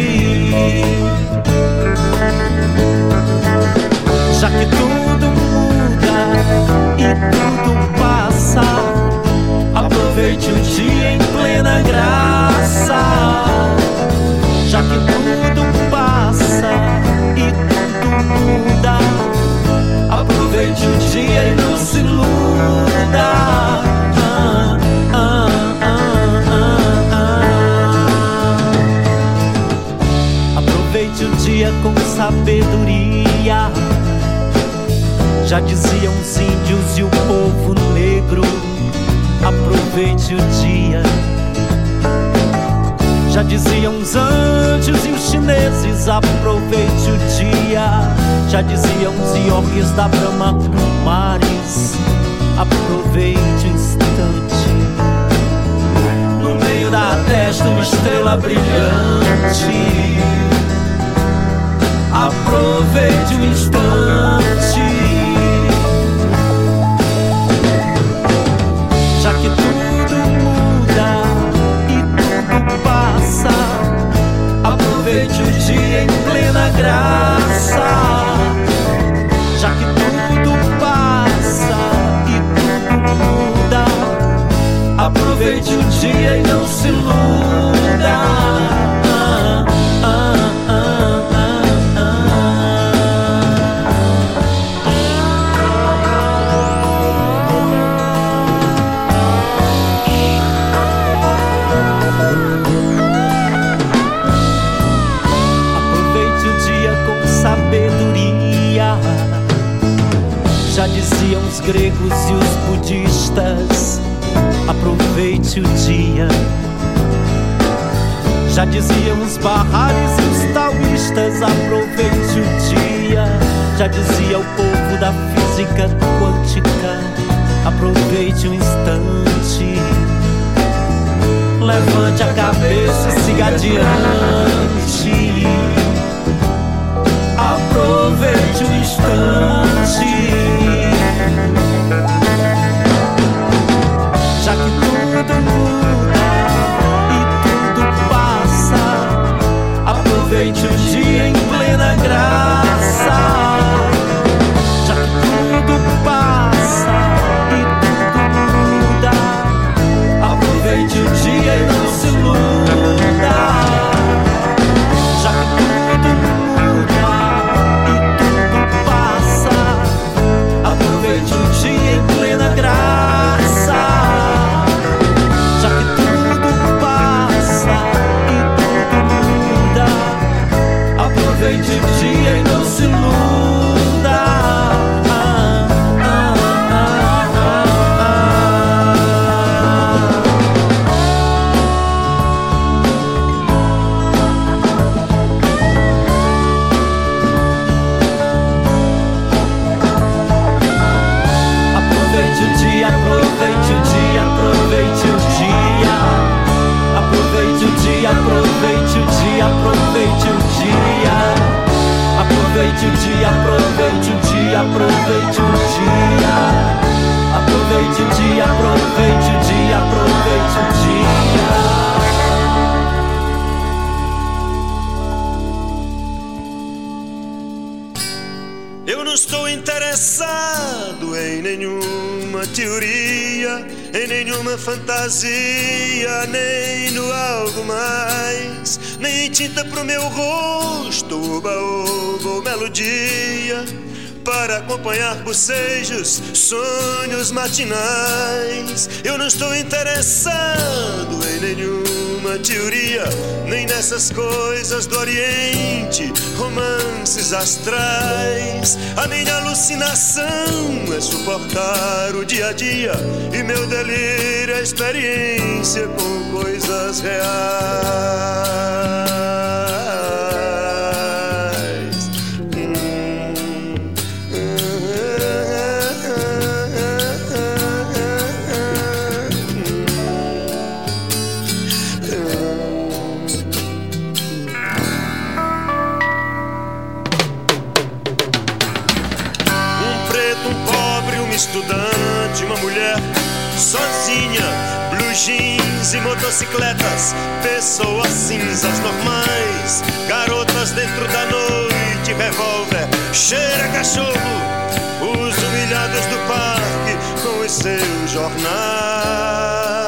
P: Já que tudo muda e tudo passa, aproveite o dia em plena graça. Já que tudo passa e tudo muda, aproveite o dia e não se iluda. Ah, dia com sabedoria. Já diziam os índios e o povo negro. Aproveite o dia. Já diziam os anjos e os chineses. Aproveite o dia. Já diziam os iorgues da Brahma Mares. Aproveite o instante. No meio da testa, uma estrela brilhante. Aproveite o instante. Já que tudo muda e tudo passa, aproveite o dia em plena graça. Já que tudo passa e tudo muda, aproveite o dia e não se iluda. Os gregos e os budistas. Aproveite o dia. Já diziam os barrares e os taoístas. Aproveite o dia. Já dizia o povo da física quântica. Aproveite o instante. Levante a cabeça e siga adiante. Aproveite o instante. Aproveite o dia em plena graça. Dia, aproveite o dia, aproveite o dia. Aproveite o dia, aproveite o dia, aproveite o dia.
Q: Eu não estou interessado em nenhuma teoria, em nenhuma fantasia, nem no algo mais, nem em tinta pro meu rosto, oba-oba ou melodia, para acompanhar bocejos, sonhos matinais. Eu não estou interessado em nenhuma teoria, nem nessas coisas do Oriente, romances luzes astrais. A minha alucinação é suportar o dia a dia e meu delírio é experiência com coisas reais. Jeans e motocicletas, pessoas cinzas normais, garotas dentro da noite, revólver, cheira cachorro, os humilhados do parque com os seus jornais.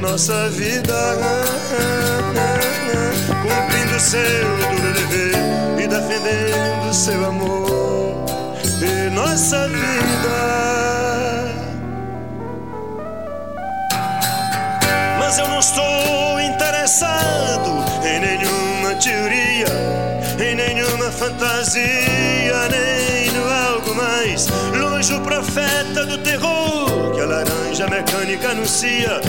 Q: nossa vida, cumprindo seu duro dever e defendendo seu amor e nossa vida. Mas eu não estou interessado em nenhuma teoria, em nenhuma fantasia, longe o profeta do terror que a laranja mecânica anuncia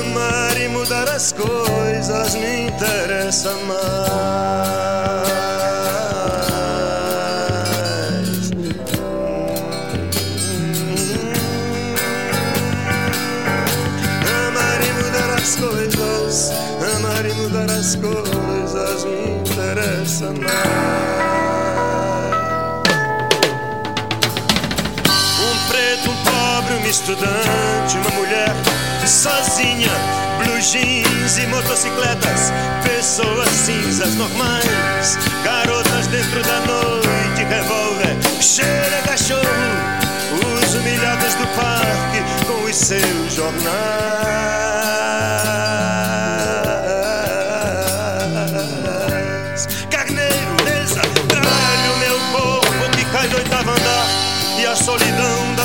Q: amar e mudar as coisas me interessa mais. Estudante, uma mulher sozinha, blue jeans e motocicletas, pessoas cinzas normais, garotas dentro da noite, revólver, cheira cachorro, os humilhados do parque com os seus jornais.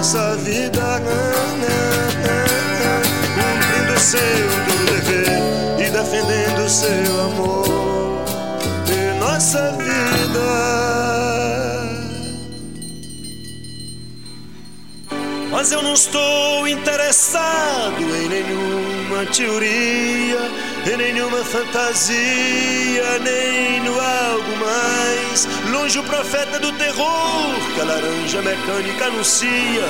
Q: nossa vida cumprindo seu duro dever e defendendo seu amor e nossa vida. Mas eu não estou interessado em nenhuma teoria em nenhuma fantasia, nem no algo mais. Longe o profeta do terror que a laranja mecânica anuncia.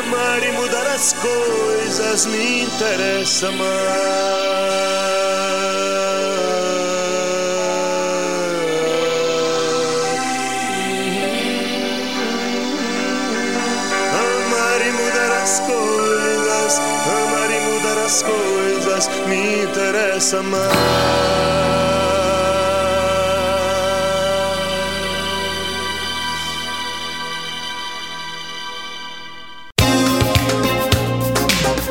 Q: Amar e mudar as coisas me interessa mais. Me interessa mais.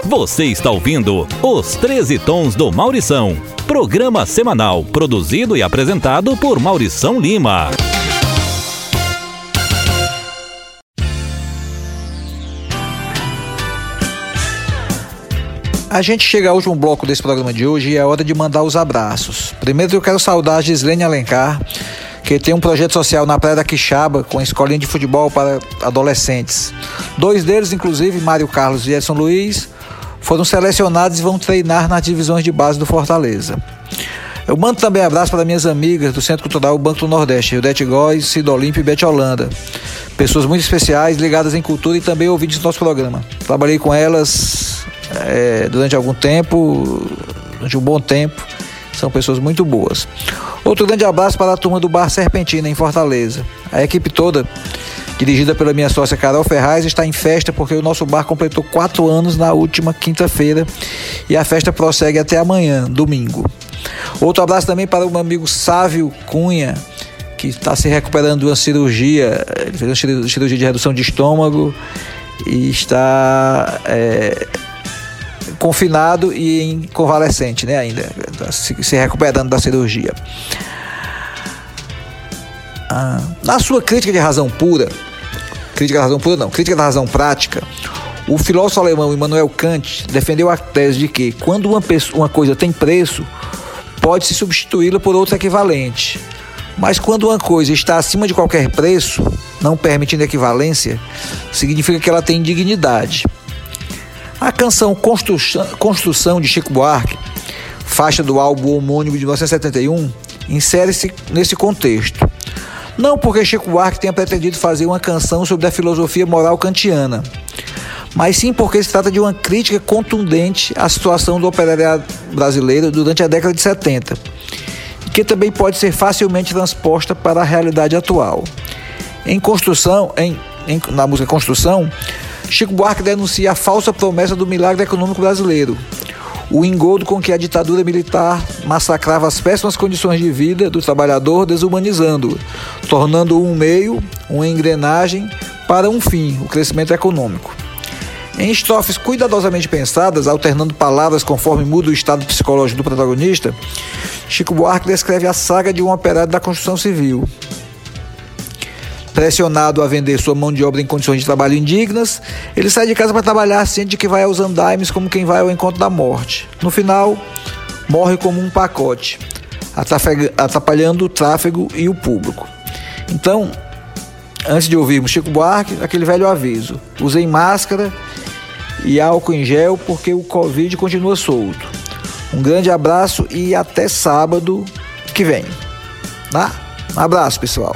F: Você está ouvindo Os 13 Tons do Maurição, programa semanal produzido e apresentado por Maurição Lima.
B: A gente chega ao último bloco desse programa de hoje e é hora de mandar os abraços. Primeiro eu quero saudar a Gislene Alencar, que tem um projeto social na Praia da Quixaba com a escolinha de futebol para adolescentes. Dois deles, inclusive, Mário Carlos e Edson Luiz, foram selecionados e vão treinar nas divisões de base do Fortaleza. Eu mando também abraço para minhas amigas do Centro Cultural Banco do Nordeste, Eudete Góes, Cido Olímpio e Bete Holanda. Pessoas muito especiais, ligadas em cultura e também ouvintes do nosso programa. Trabalhei com elas é, durante algum tempo, durante um bom tempo. São pessoas muito boas. Outro grande abraço para a turma do Bar Serpentina, em Fortaleza. A equipe toda, dirigida pela minha sócia Carol Ferraz, está em festa porque o nosso bar completou quatro anos na última quinta-feira e a festa prossegue até amanhã, domingo. Outro abraço também para o meu amigo Sávio Cunha, que está se recuperando de uma cirurgia, ele fez uma cirurgia de redução de estômago e está é, confinado e em convalescente, né, ainda, se, se recuperando da cirurgia. Ah, na sua crítica de razão pura, crítica da razão pura não, crítica da razão prática, o filósofo alemão Immanuel Kant defendeu a tese de que quando uma, pessoa, uma coisa tem preço, pode-se substituí-la por outra equivalente. Mas quando uma coisa está acima de qualquer preço, não permitindo equivalência, significa que ela tem dignidade. A canção Construção, de Chico Buarque, faixa do álbum homônimo de 1971, insere-se nesse contexto. Não porque Chico Buarque tenha pretendido fazer uma canção sobre a filosofia moral kantiana, mas sim porque se trata de uma crítica contundente à situação do operariado brasileiro durante a década de 70, que também pode ser facilmente transposta para a realidade atual. Em construção, em, em, na música Construção, Chico Buarque denuncia a falsa promessa do milagre econômico brasileiro, o engodo com que a ditadura militar massacrava as péssimas condições de vida do trabalhador, desumanizando-o, tornando-o um meio, uma engrenagem para um fim, o crescimento econômico. Em estrofes cuidadosamente pensadas, alternando palavras conforme muda o estado psicológico do protagonista, Chico Buarque descreve a saga de um operário da construção civil, Pressionado a vender sua mão de obra em condições de trabalho indignas, ele sai de casa para trabalhar ciente de que vai aos andaimes como quem vai ao encontro da morte. No final, morre como um pacote, atrapalhando o tráfego e o público. Então, antes de ouvirmos Chico Buarque, aquele velho aviso: usem máscara e álcool em gel porque o Covid continua solto. Um grande abraço e até sábado que vem. Tá? Um abraço, pessoal.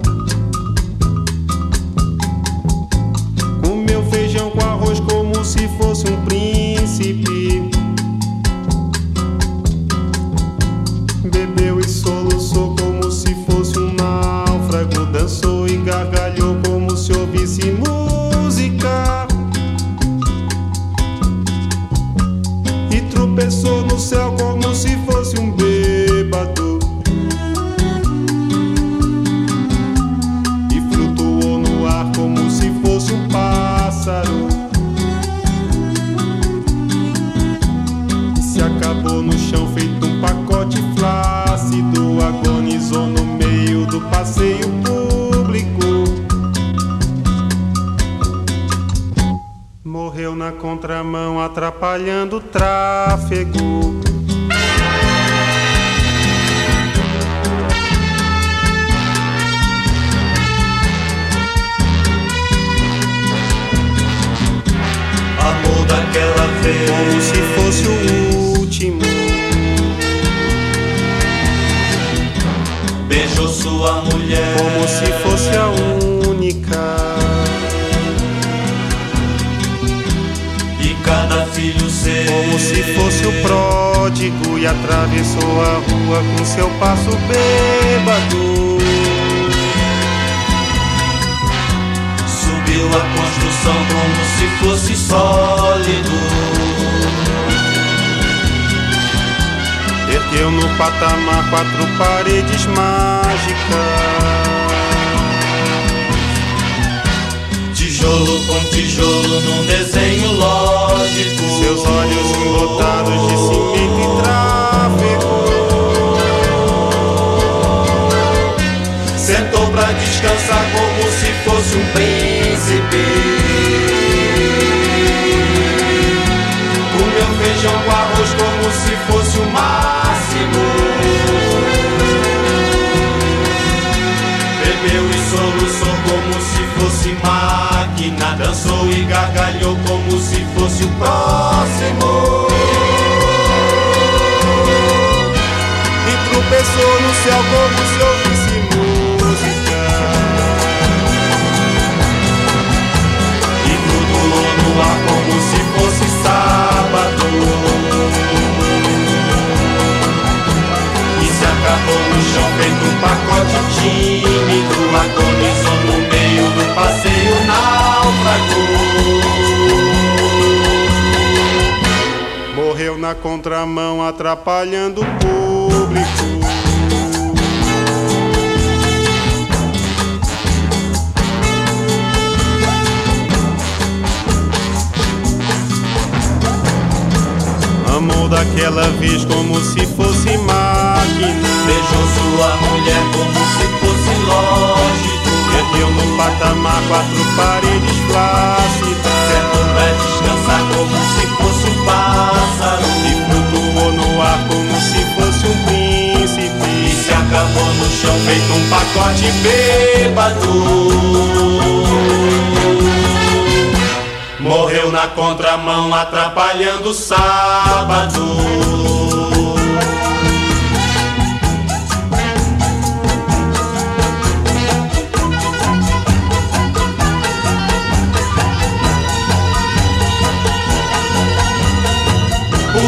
R: Contramão, atrapalhando o tráfego. Pródigo, e atravessou a rua com seu passo bêbado.
S: Subiu a construção como se fosse sólido.
R: Ergueu no patamar quatro paredes mágicas.
S: Tijolo com tijolo num desenho lógico.
R: Seus olhos embotados de cimento e tráfego.
S: Sentou pra descansar como se fosse um príncipe. Comeu feijão com arroz como se fosse o máximo. Bebeu e soluçou como se fosse máquina. Dançou e gargalhou como se fosse o próximo.
R: E tropeçou no céu como se ouvisse música.
S: E flutuou no ar como se fosse sábado. E se acabou no chão feito um pacote tímido. Agonizou no do passeio náufrago.
R: Morreu na contramão, atrapalhando o público. Amou daquela vez como se fosse máquina.
S: Beijou sua mulher como se fosse lógico.
R: Ergueu no patamar quatro paredes flácidas.
S: Sentou pra descansar como se fosse um pássaro.
R: E flutuou no ar como se fosse um príncipe.
S: E se acabou no chão feito um pacote bêbado. Morreu na contramão atrapalhando o sábado.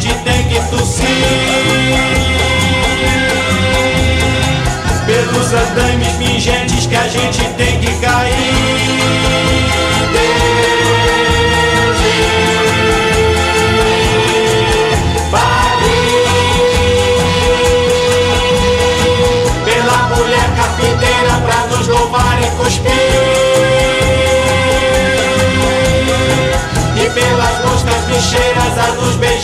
S: Gente tem que tossir. Pelos andames pingentes que a gente tem que cair. Louvar e cuspir. E pelas moscas bicheiras a nos beijar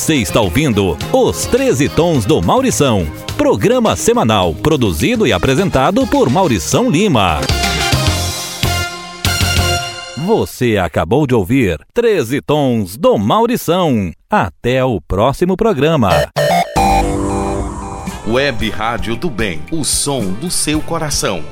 F: Você está ouvindo Os 13 Tons do Maurição. Programa semanal produzido e apresentado por Maurição Lima. Você acabou de ouvir 13 Tons do Maurição. Até o próximo programa.
T: Web Rádio do Bem, o som do seu coração.